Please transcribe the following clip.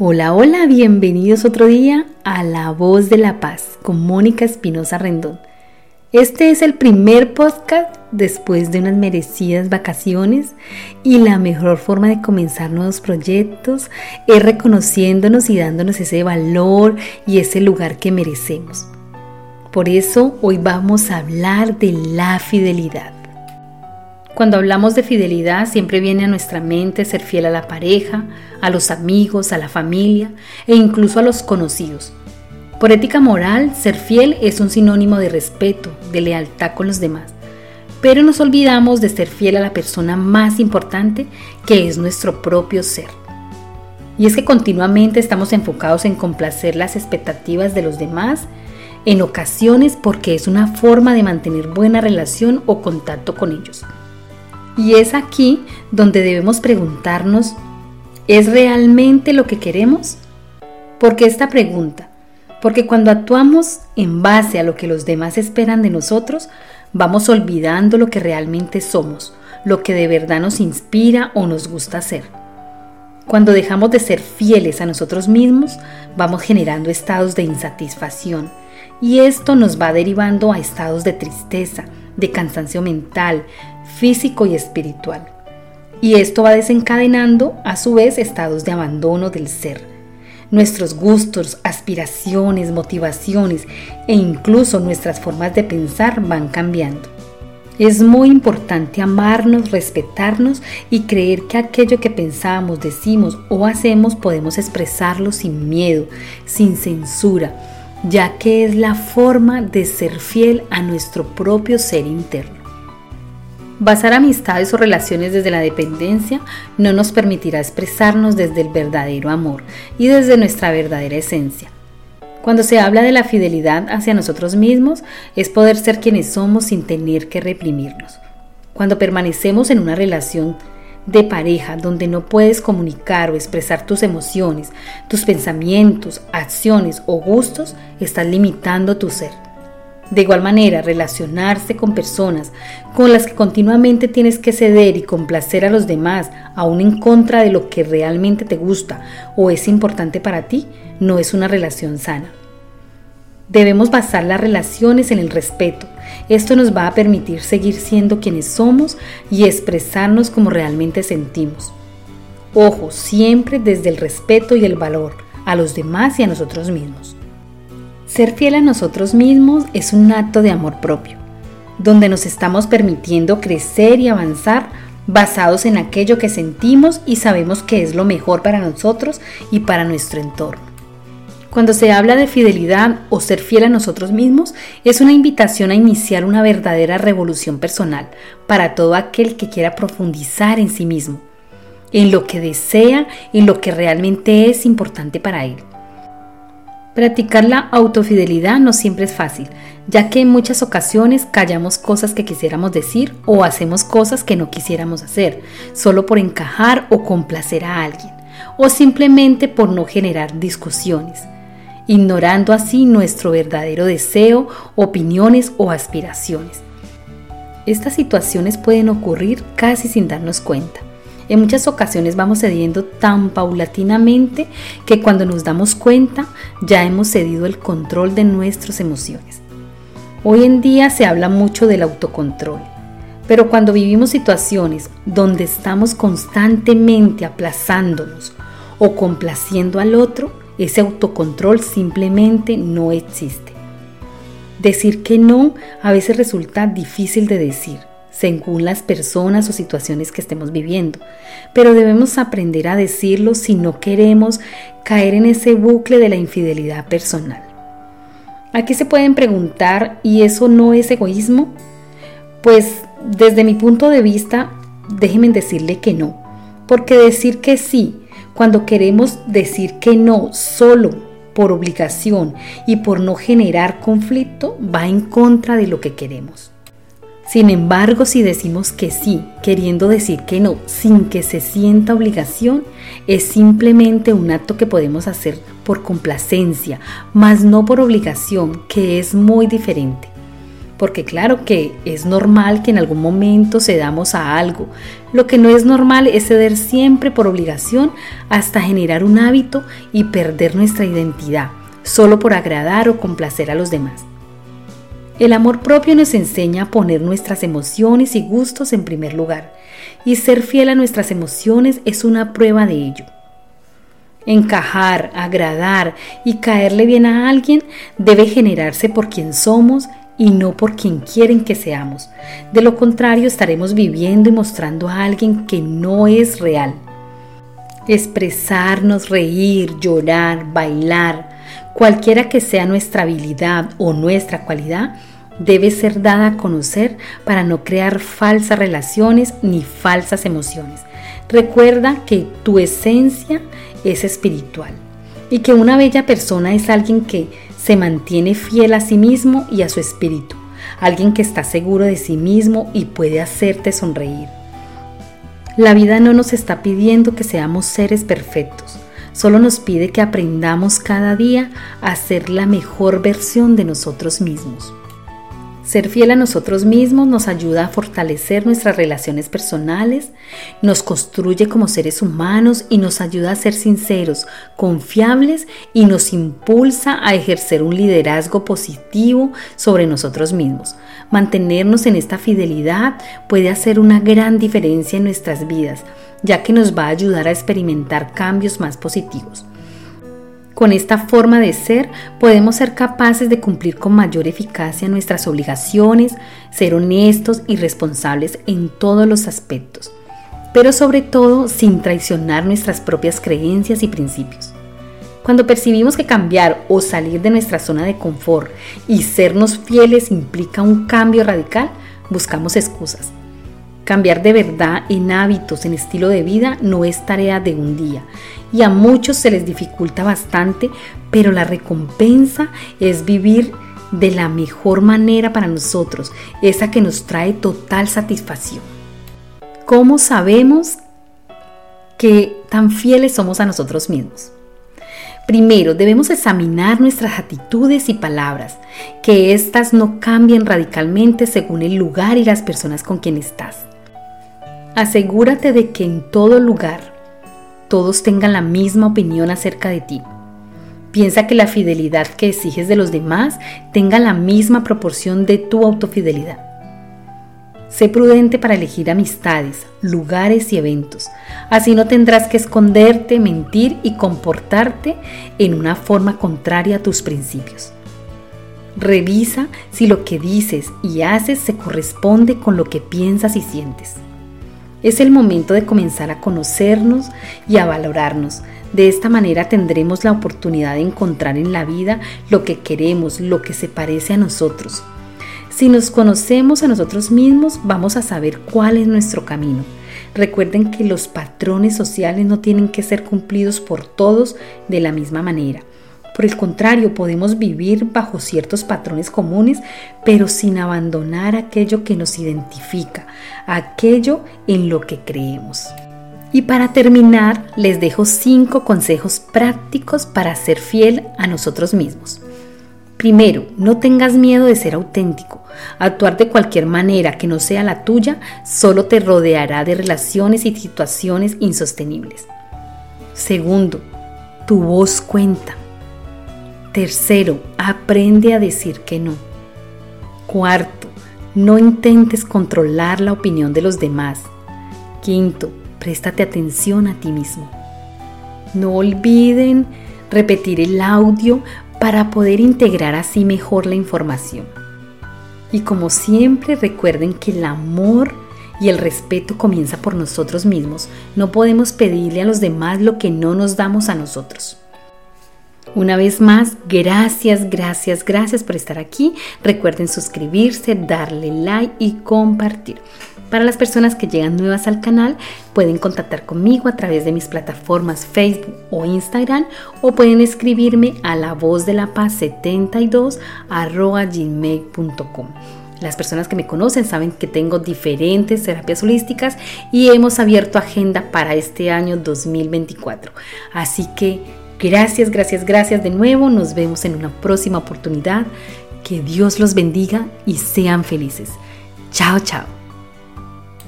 Hola, hola, bienvenidos otro día a La Voz de la Paz con Mónica Espinosa Rendón. Este es el primer podcast después de unas merecidas vacaciones y la mejor forma de comenzar nuevos proyectos es reconociéndonos y dándonos ese valor y ese lugar que merecemos. Por eso hoy vamos a hablar de la fidelidad. Cuando hablamos de fidelidad siempre viene a nuestra mente ser fiel a la pareja, a los amigos, a la familia e incluso a los conocidos. Por ética moral, ser fiel es un sinónimo de respeto, de lealtad con los demás. Pero nos olvidamos de ser fiel a la persona más importante que es nuestro propio ser. Y es que continuamente estamos enfocados en complacer las expectativas de los demás, en ocasiones porque es una forma de mantener buena relación o contacto con ellos. Y es aquí donde debemos preguntarnos, ¿es realmente lo que queremos? ¿Por qué esta pregunta? Porque cuando actuamos en base a lo que los demás esperan de nosotros, vamos olvidando lo que realmente somos, lo que de verdad nos inspira o nos gusta hacer. Cuando dejamos de ser fieles a nosotros mismos, vamos generando estados de insatisfacción y esto nos va derivando a estados de tristeza, de cansancio mental, físico y espiritual. Y esto va desencadenando a su vez estados de abandono del ser. Nuestros gustos, aspiraciones, motivaciones e incluso nuestras formas de pensar van cambiando. Es muy importante amarnos, respetarnos y creer que aquello que pensamos, decimos o hacemos podemos expresarlo sin miedo, sin censura, ya que es la forma de ser fiel a nuestro propio ser interno. Basar amistades o relaciones desde la dependencia no nos permitirá expresarnos desde el verdadero amor y desde nuestra verdadera esencia. Cuando se habla de la fidelidad hacia nosotros mismos, es poder ser quienes somos sin tener que reprimirnos. Cuando permanecemos en una relación de pareja donde no puedes comunicar o expresar tus emociones, tus pensamientos, acciones o gustos, estás limitando tu ser. De igual manera, relacionarse con personas con las que continuamente tienes que ceder y complacer a los demás, aún en contra de lo que realmente te gusta o es importante para ti, no es una relación sana. Debemos basar las relaciones en el respeto. Esto nos va a permitir seguir siendo quienes somos y expresarnos como realmente sentimos. Ojo, siempre desde el respeto y el valor a los demás y a nosotros mismos. Ser fiel a nosotros mismos es un acto de amor propio, donde nos estamos permitiendo crecer y avanzar basados en aquello que sentimos y sabemos que es lo mejor para nosotros y para nuestro entorno. Cuando se habla de fidelidad o ser fiel a nosotros mismos, es una invitación a iniciar una verdadera revolución personal para todo aquel que quiera profundizar en sí mismo, en lo que desea, en lo que realmente es importante para él. Practicar la autofidelidad no siempre es fácil, ya que en muchas ocasiones callamos cosas que quisiéramos decir o hacemos cosas que no quisiéramos hacer, solo por encajar o complacer a alguien, o simplemente por no generar discusiones, ignorando así nuestro verdadero deseo, opiniones o aspiraciones. Estas situaciones pueden ocurrir casi sin darnos cuenta en muchas ocasiones vamos cediendo tan paulatinamente que cuando nos damos cuenta ya hemos cedido el control de nuestras emociones. Hoy en día se habla mucho del autocontrol, pero cuando vivimos situaciones donde estamos constantemente aplazándonos o complaciendo al otro, ese autocontrol simplemente no existe. Decir que no a veces resulta difícil de decir según las personas o situaciones que estemos viviendo. Pero debemos aprender a decirlo si no queremos caer en ese bucle de la infidelidad personal. Aquí se pueden preguntar, ¿y eso no es egoísmo? Pues desde mi punto de vista, déjenme decirle que no, porque decir que sí, cuando queremos decir que no solo por obligación y por no generar conflicto, va en contra de lo que queremos. Sin embargo, si decimos que sí, queriendo decir que no, sin que se sienta obligación, es simplemente un acto que podemos hacer por complacencia, mas no por obligación, que es muy diferente. Porque claro que es normal que en algún momento cedamos a algo, Lo que no es normal es ceder siempre por obligación hasta generar un hábito y perder nuestra identidad, solo por agradar o complacer a los demás. El amor propio nos enseña a poner nuestras emociones y gustos en primer lugar, y ser fiel a nuestras emociones es una prueba de ello. Encajar, agradar y caerle bien a alguien debe generarse por quien somos y no por quien quieren que seamos. De lo contrario, estaremos viviendo y mostrando a alguien que no es real. Expresarnos, reír, llorar, bailar, cualquiera que sea nuestra habilidad o nuestra cualidad, debe ser dada a conocer para no crear falsas relaciones ni falsas emociones. Recuerda que tu esencia es espiritual y que una bella persona es alguien que se mantiene fiel a sí mismo y a su espíritu, alguien que está seguro de sí mismo y puede hacerte sonreír. La vida no nos está pidiendo que seamos seres perfectos, solo nos pide que aprendamos cada día a ser la mejor versión de nosotros mismos. Ser fiel a nosotros mismos nos ayuda a fortalecer nuestras relaciones personales, nos construye como seres humanos y nos ayuda a ser sinceros, confiables y nos impulsa a ejercer un liderazgo positivo sobre nosotros mismos. Mantenernos en esta fidelidad puede hacer una gran diferencia en nuestras vidas, ya que nos va a ayudar a experimentar cambios más positivos. Con esta forma de ser podemos ser capaces de cumplir con mayor eficacia nuestras obligaciones, ser honestos y responsables en todos los aspectos, pero sobre todo sin traicionar nuestras propias creencias y principios. Cuando percibimos que cambiar o salir de nuestra zona de confort y sernos fieles implica un cambio radical, buscamos excusas Cambiar de verdad en hábitos, en estilo de vida, no es tarea de un día. Y a muchos se les dificulta bastante, pero la recompensa es vivir de la mejor manera para nosotros, esa que nos trae total satisfacción. ¿Cómo sabemos que tan fieles somos a nosotros mismos? Primero, debemos examinar nuestras actitudes y palabras, que éstas no cambien radicalmente según el lugar y las personas con quien estás. Asegúrate de que en todo lugar todos tengan la misma opinión acerca de ti. Piensa que la fidelidad que exiges de los demás tenga la misma proporción de tu autofidelidad. Sé prudente para elegir amistades, lugares y eventos. Así no tendrás que esconderte, mentir y comportarte en una forma contraria a tus principios. Revisa si lo que dices y haces se corresponde con lo que piensas y sientes. Es el momento de comenzar a conocernos y a valorarnos. De esta manera tendremos la oportunidad de encontrar en la vida lo que queremos, lo que se parece a nosotros. Si nos conocemos a nosotros mismos, vamos a saber cuál es nuestro camino. Recuerden que los patrones sociales no tienen que ser cumplidos por todos de la misma manera. Por el contrario, podemos vivir bajo ciertos patrones comunes, pero sin abandonar aquello que nos identifica, aquello en lo que creemos. Y para terminar, les dejo cinco consejos prácticos para ser fiel a nosotros mismos. Primero, no tengas miedo de ser auténtico. Actuar de cualquier manera que no sea la tuya solo te rodeará de relaciones y situaciones insostenibles. Segundo, tu voz cuenta. Tercero, aprende a decir que no. Cuarto, no intentes controlar la opinión de los demás. Quinto, préstate atención a ti mismo. No olviden repetir el audio para poder integrar así mejor la información. Y como siempre recuerden que el amor y el respeto comienza por nosotros mismos. No podemos pedirle a los demás lo que no nos damos a nosotros. Una vez más, gracias, gracias, gracias por estar aquí. Recuerden suscribirse, darle like y compartir. Para las personas que llegan nuevas al canal, pueden contactar conmigo a través de mis plataformas Facebook o Instagram o pueden escribirme a la voz de la paz 72 gmail.com. Las personas que me conocen saben que tengo diferentes terapias holísticas y hemos abierto agenda para este año 2024. Así que Gracias, gracias, gracias de nuevo. Nos vemos en una próxima oportunidad. Que Dios los bendiga y sean felices. Chao, chao.